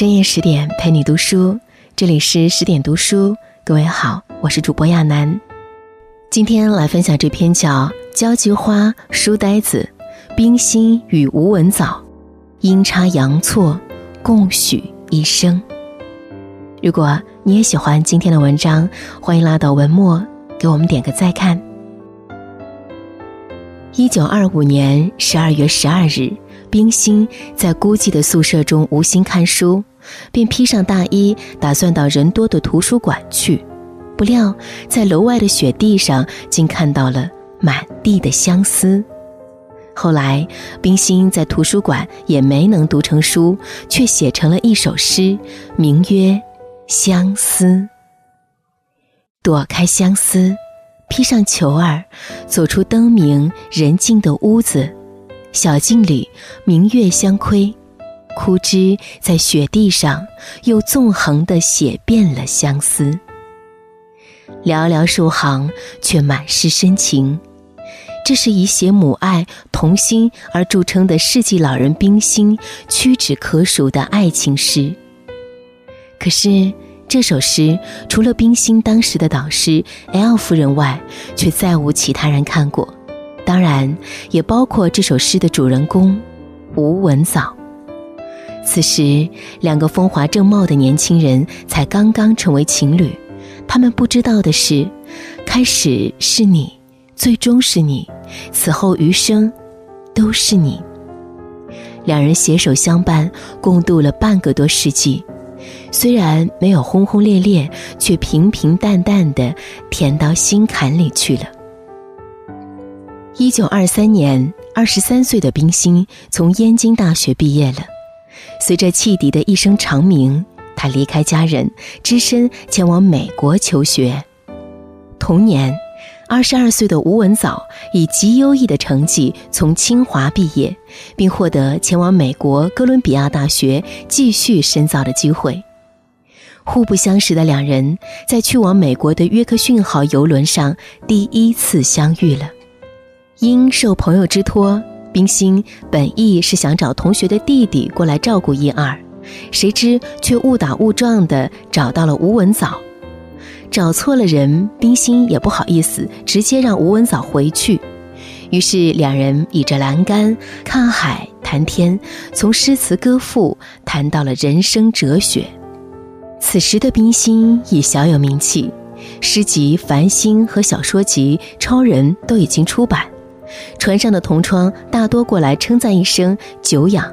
深夜十点陪你读书，这里是十点读书。各位好，我是主播亚楠。今天来分享这篇叫《交际花书呆子冰心与吴文藻阴差阳错共许一生》。如果你也喜欢今天的文章，欢迎拉到文末给我们点个再看。一九二五年十二月十二日。冰心在孤寂的宿舍中无心看书，便披上大衣，打算到人多的图书馆去。不料在楼外的雪地上，竟看到了满地的相思。后来，冰心在图书馆也没能读成书，却写成了一首诗，名曰《相思》。躲开相思，披上裘儿，走出灯明人静的屋子。小径里，明月相窥，枯枝在雪地上又纵横的写遍了相思。寥寥数行，却满是深情。这是以写母爱、童心而著称的世纪老人冰心屈指可数的爱情诗。可是，这首诗除了冰心当时的导师 L 夫人外，却再无其他人看过。当然，也包括这首诗的主人公吴文藻。此时，两个风华正茂的年轻人才刚刚成为情侣。他们不知道的是，开始是你，最终是你，此后余生都是你。两人携手相伴，共度了半个多世纪。虽然没有轰轰烈烈，却平平淡淡的甜到心坎里去了。一九二三年，二十三岁的冰心从燕京大学毕业了。随着汽笛的一声长鸣，他离开家人，只身前往美国求学。同年，二十二岁的吴文藻以极优异的成绩从清华毕业，并获得前往美国哥伦比亚大学继续深造的机会。互不相识的两人，在去往美国的约克逊号游轮上第一次相遇了。因受朋友之托，冰心本意是想找同学的弟弟过来照顾一二，谁知却误打误撞地找到了吴文藻。找错了人，冰心也不好意思直接让吴文藻回去，于是两人倚着栏杆看海谈天，从诗词歌赋谈到了人生哲学。此时的冰心已小有名气，诗集《繁星》和小说集《超人》都已经出版。船上的同窗大多过来称赞一声“久仰”，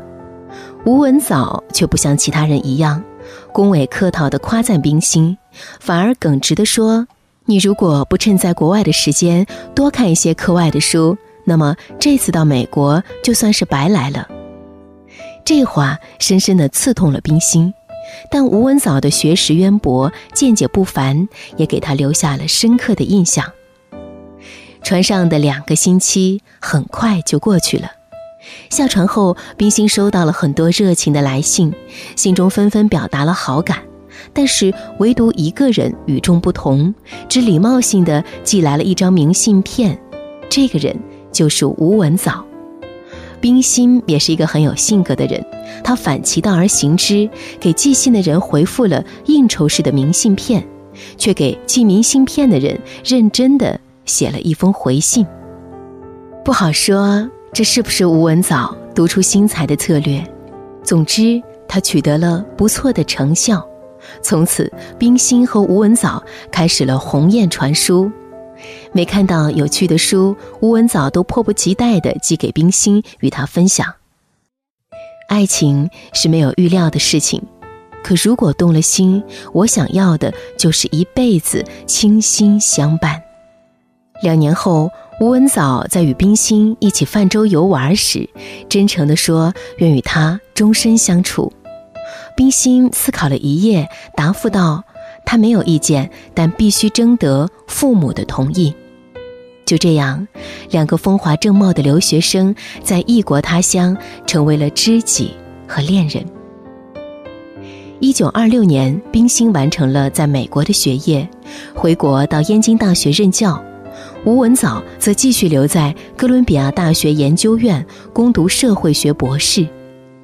吴文藻却不像其他人一样，恭维客套地夸赞冰心，反而耿直地说：“你如果不趁在国外的时间多看一些课外的书，那么这次到美国就算是白来了。”这话深深地刺痛了冰心，但吴文藻的学识渊博、见解不凡，也给他留下了深刻的印象。船上的两个星期很快就过去了。下船后，冰心收到了很多热情的来信，信中纷纷表达了好感，但是唯独一个人与众不同，只礼貌性的寄来了一张明信片。这个人就是吴文藻。冰心也是一个很有性格的人，他反其道而行之，给寄信的人回复了应酬式的明信片，却给寄明信片的人认真的。写了一封回信，不好说这是不是吴文藻独出心裁的策略。总之，他取得了不错的成效。从此，冰心和吴文藻开始了鸿雁传书。每看到有趣的书，吴文藻都迫不及待地寄给冰心与他分享。爱情是没有预料的事情，可如果动了心，我想要的就是一辈子倾心相伴。两年后，吴文藻在与冰心一起泛舟游玩时，真诚地说愿与他终身相处。冰心思考了一夜，答复道：“他没有意见，但必须征得父母的同意。”就这样，两个风华正茂的留学生在异国他乡成为了知己和恋人。一九二六年，冰心完成了在美国的学业，回国到燕京大学任教。吴文藻则继续留在哥伦比亚大学研究院攻读社会学博士。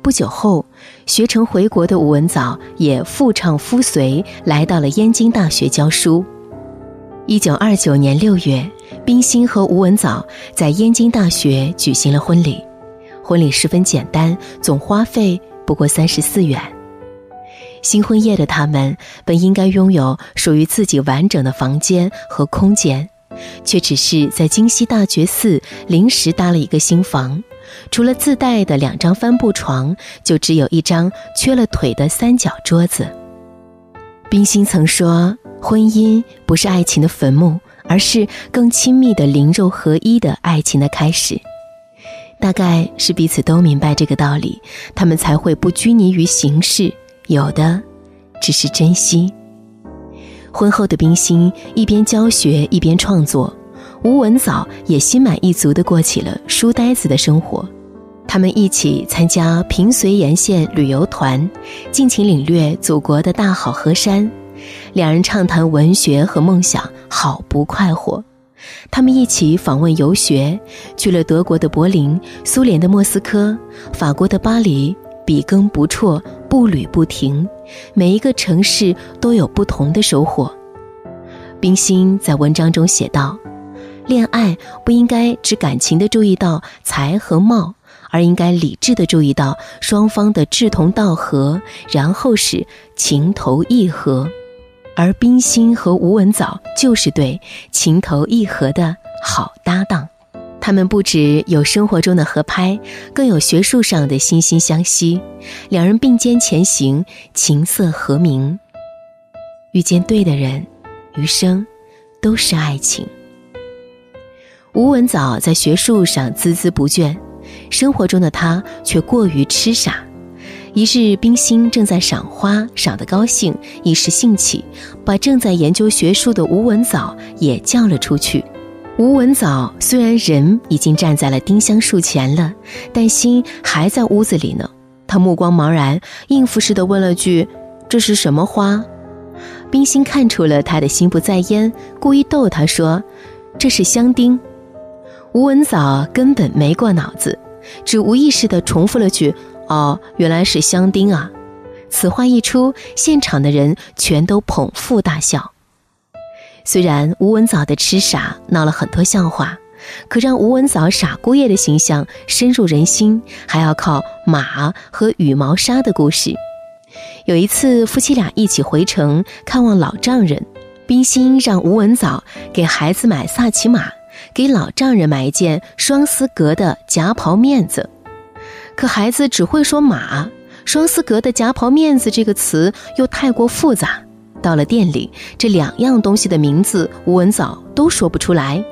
不久后，学成回国的吴文藻也父唱夫随来到了燕京大学教书。一九二九年六月，冰心和吴文藻在燕京大学举行了婚礼。婚礼十分简单，总花费不过三十四元。新婚夜的他们本应该拥有属于自己完整的房间和空间，却只是在京西大觉寺临时搭了一个新房，除了自带的两张帆布床，就只有一张缺了腿的三角桌子。冰心曾说。婚姻不是爱情的坟墓，而是更亲密的灵肉合一的爱情的开始。大概是彼此都明白这个道理，他们才会不拘泥于形式，有的只是珍惜。婚后的冰心一边教学一边创作，吴文藻也心满意足地过起了书呆子的生活。他们一起参加平绥沿线旅游团，尽情领略祖国的大好河山。两人畅谈文学和梦想，好不快活。他们一起访问游学，去了德国的柏林、苏联的莫斯科、法国的巴黎，笔耕不辍，步履不停。每一个城市都有不同的收获。冰心在文章中写道：“恋爱不应该只感情的注意到才和貌，而应该理智的注意到双方的志同道合，然后是情投意合。”而冰心和吴文藻就是对情投意合的好搭档，他们不只有生活中的合拍，更有学术上的惺惺相惜。两人并肩前行，琴瑟和鸣。遇见对的人，余生都是爱情。吴文藻在学术上孜孜不倦，生活中的他却过于痴傻。一日，冰心正在赏花，赏得高兴，一时兴起，把正在研究学术的吴文藻也叫了出去。吴文藻虽然人已经站在了丁香树前了，但心还在屋子里呢。他目光茫然，应付似的问了句：“这是什么花？”冰心看出了他的心不在焉，故意逗他说：“这是香丁。”吴文藻根本没过脑子，只无意识地重复了句。哦，原来是香丁啊！此话一出，现场的人全都捧腹大笑。虽然吴文藻的痴傻闹了很多笑话，可让吴文藻傻姑爷的形象深入人心，还要靠马和羽毛纱的故事。有一次，夫妻俩一起回城看望老丈人，冰心让吴文藻给孩子买萨其马，给老丈人买一件双丝格的夹袍面子。可孩子只会说马，双丝格的夹袍面子这个词又太过复杂。到了店里，这两样东西的名字吴文藻都说不出来。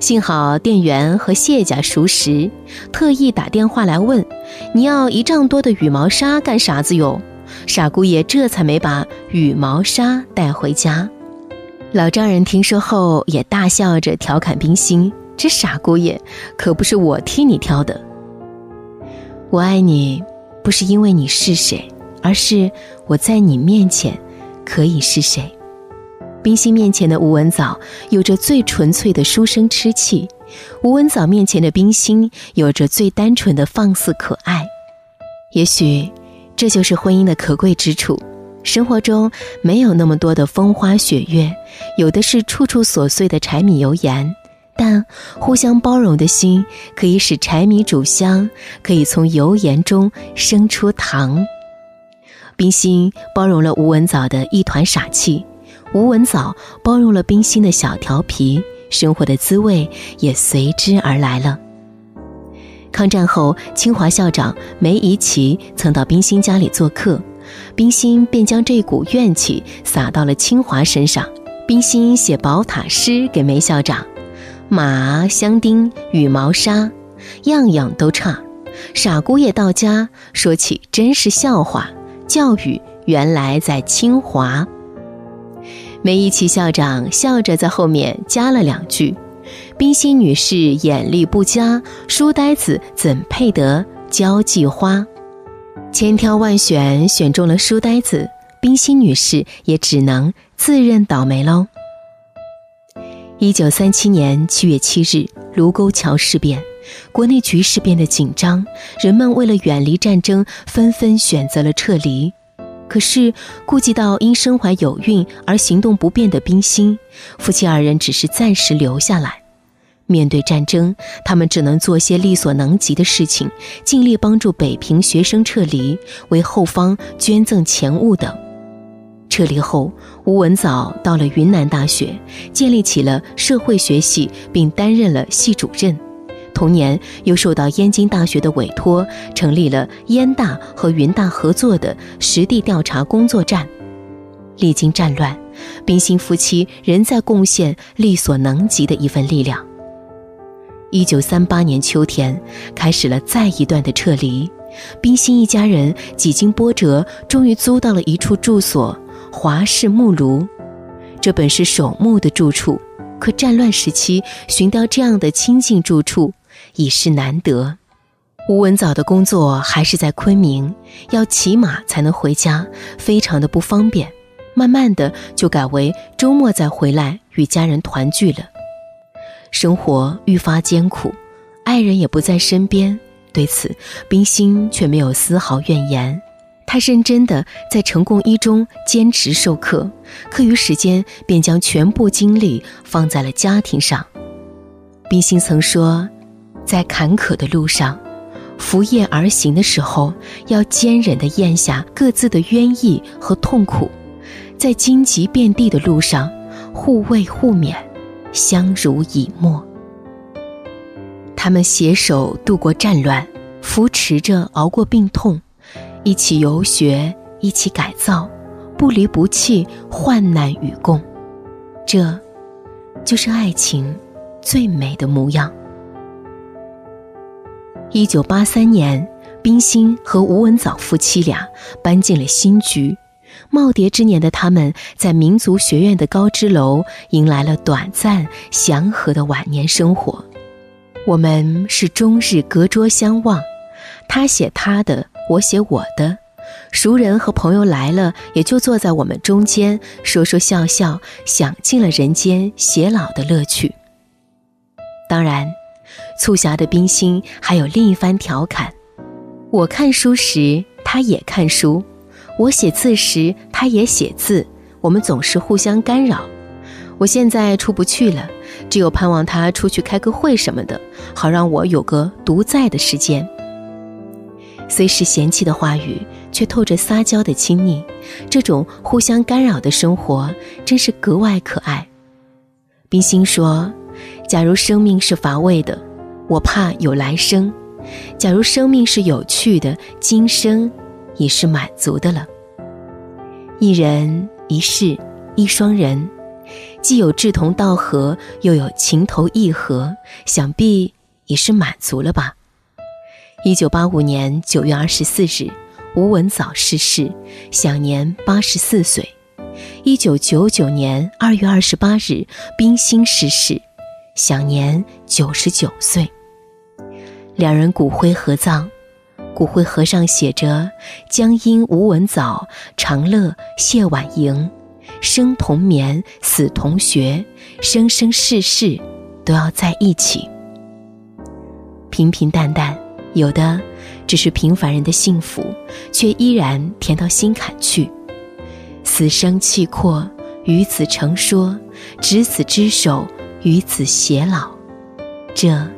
幸好店员和谢家熟识，特意打电话来问：“你要一丈多的羽毛纱干啥子哟？”傻姑爷这才没把羽毛纱带回家。老丈人听说后也大笑着调侃冰心：“这傻姑爷可不是我替你挑的。”我爱你，不是因为你是谁，而是我在你面前可以是谁。冰心面前的吴文藻有着最纯粹的书生痴气，吴文藻面前的冰心有着最单纯的放肆可爱。也许，这就是婚姻的可贵之处。生活中没有那么多的风花雪月，有的是处处琐碎的柴米油盐。但互相包容的心，可以使柴米煮香，可以从油盐中生出糖。冰心包容了吴文藻的一团傻气，吴文藻包容了冰心的小调皮，生活的滋味也随之而来了。抗战后，清华校长梅贻琦曾到冰心家里做客，冰心便将这股怨气撒到了清华身上。冰心写宝塔诗给梅校长。马香丁羽毛纱，样样都差。傻姑爷到家说起，真是笑话。教育原来在清华。梅贻琦校长笑着在后面加了两句：“冰心女士眼力不佳，书呆子怎配得交际花？”千挑万选，选中了书呆子，冰心女士也只能自认倒霉喽。一九三七年七月七日，卢沟桥事变，国内局势变得紧张，人们为了远离战争，纷纷选择了撤离。可是，顾及到因身怀有孕而行动不便的冰心，夫妻二人只是暂时留下来。面对战争，他们只能做些力所能及的事情，尽力帮助北平学生撤离，为后方捐赠钱物等。撤离后，吴文藻到了云南大学，建立起了社会学系，并担任了系主任。同年，又受到燕京大学的委托，成立了燕大和云大合作的实地调查工作站。历经战乱，冰心夫妻仍在贡献力所能及的一份力量。一九三八年秋天，开始了再一段的撤离。冰心一家人几经波折，终于租到了一处住所——华氏木庐。这本是守墓的住处，可战乱时期寻到这样的清静住处。已是难得。吴文藻的工作还是在昆明，要骑马才能回家，非常的不方便。慢慢的就改为周末再回来与家人团聚了。生活愈发艰苦，爱人也不在身边。对此，冰心却没有丝毫怨言。他认真的在成贡一中坚持授课，课余时间便将全部精力放在了家庭上。冰心曾说。在坎坷的路上，扶叶而行的时候，要坚忍地咽下各自的冤意和痛苦；在荆棘遍地的路上，互慰互勉，相濡以沫。他们携手度过战乱，扶持着熬过病痛，一起游学，一起改造，不离不弃，患难与共。这，就是爱情最美的模样。一九八三年，冰心和吴文藻夫妻俩搬进了新居。耄耋之年的他们，在民族学院的高知楼迎来了短暂祥和的晚年生活。我们是终日隔桌相望，他写他的，我写我的。熟人和朋友来了，也就坐在我们中间，说说笑笑，享尽了人间偕老的乐趣。当然。促狭的冰心还有另一番调侃：我看书时，他也看书；我写字时，他也写字。我们总是互相干扰。我现在出不去了，只有盼望他出去开个会什么的，好让我有个独在的时间。虽是嫌弃的话语，却透着撒娇的亲昵。这种互相干扰的生活，真是格外可爱。冰心说：“假如生命是乏味的。”我怕有来生，假如生命是有趣的，今生已是满足的了。一人一世一双人，既有志同道合，又有情投意合，想必已是满足了吧。一九八五年九月二十四日，吴文藻逝世，享年八十四岁。一九九九年二月二十八日，冰心逝世，享年九十九岁。两人骨灰合葬，骨灰盒上写着“江阴吴文藻，长乐谢婉莹，生同眠，死同学，生生世世都要在一起。”平平淡淡，有的只是平凡人的幸福，却依然甜到心坎去。死生契阔，与子成说，执子之手，与子偕老。这。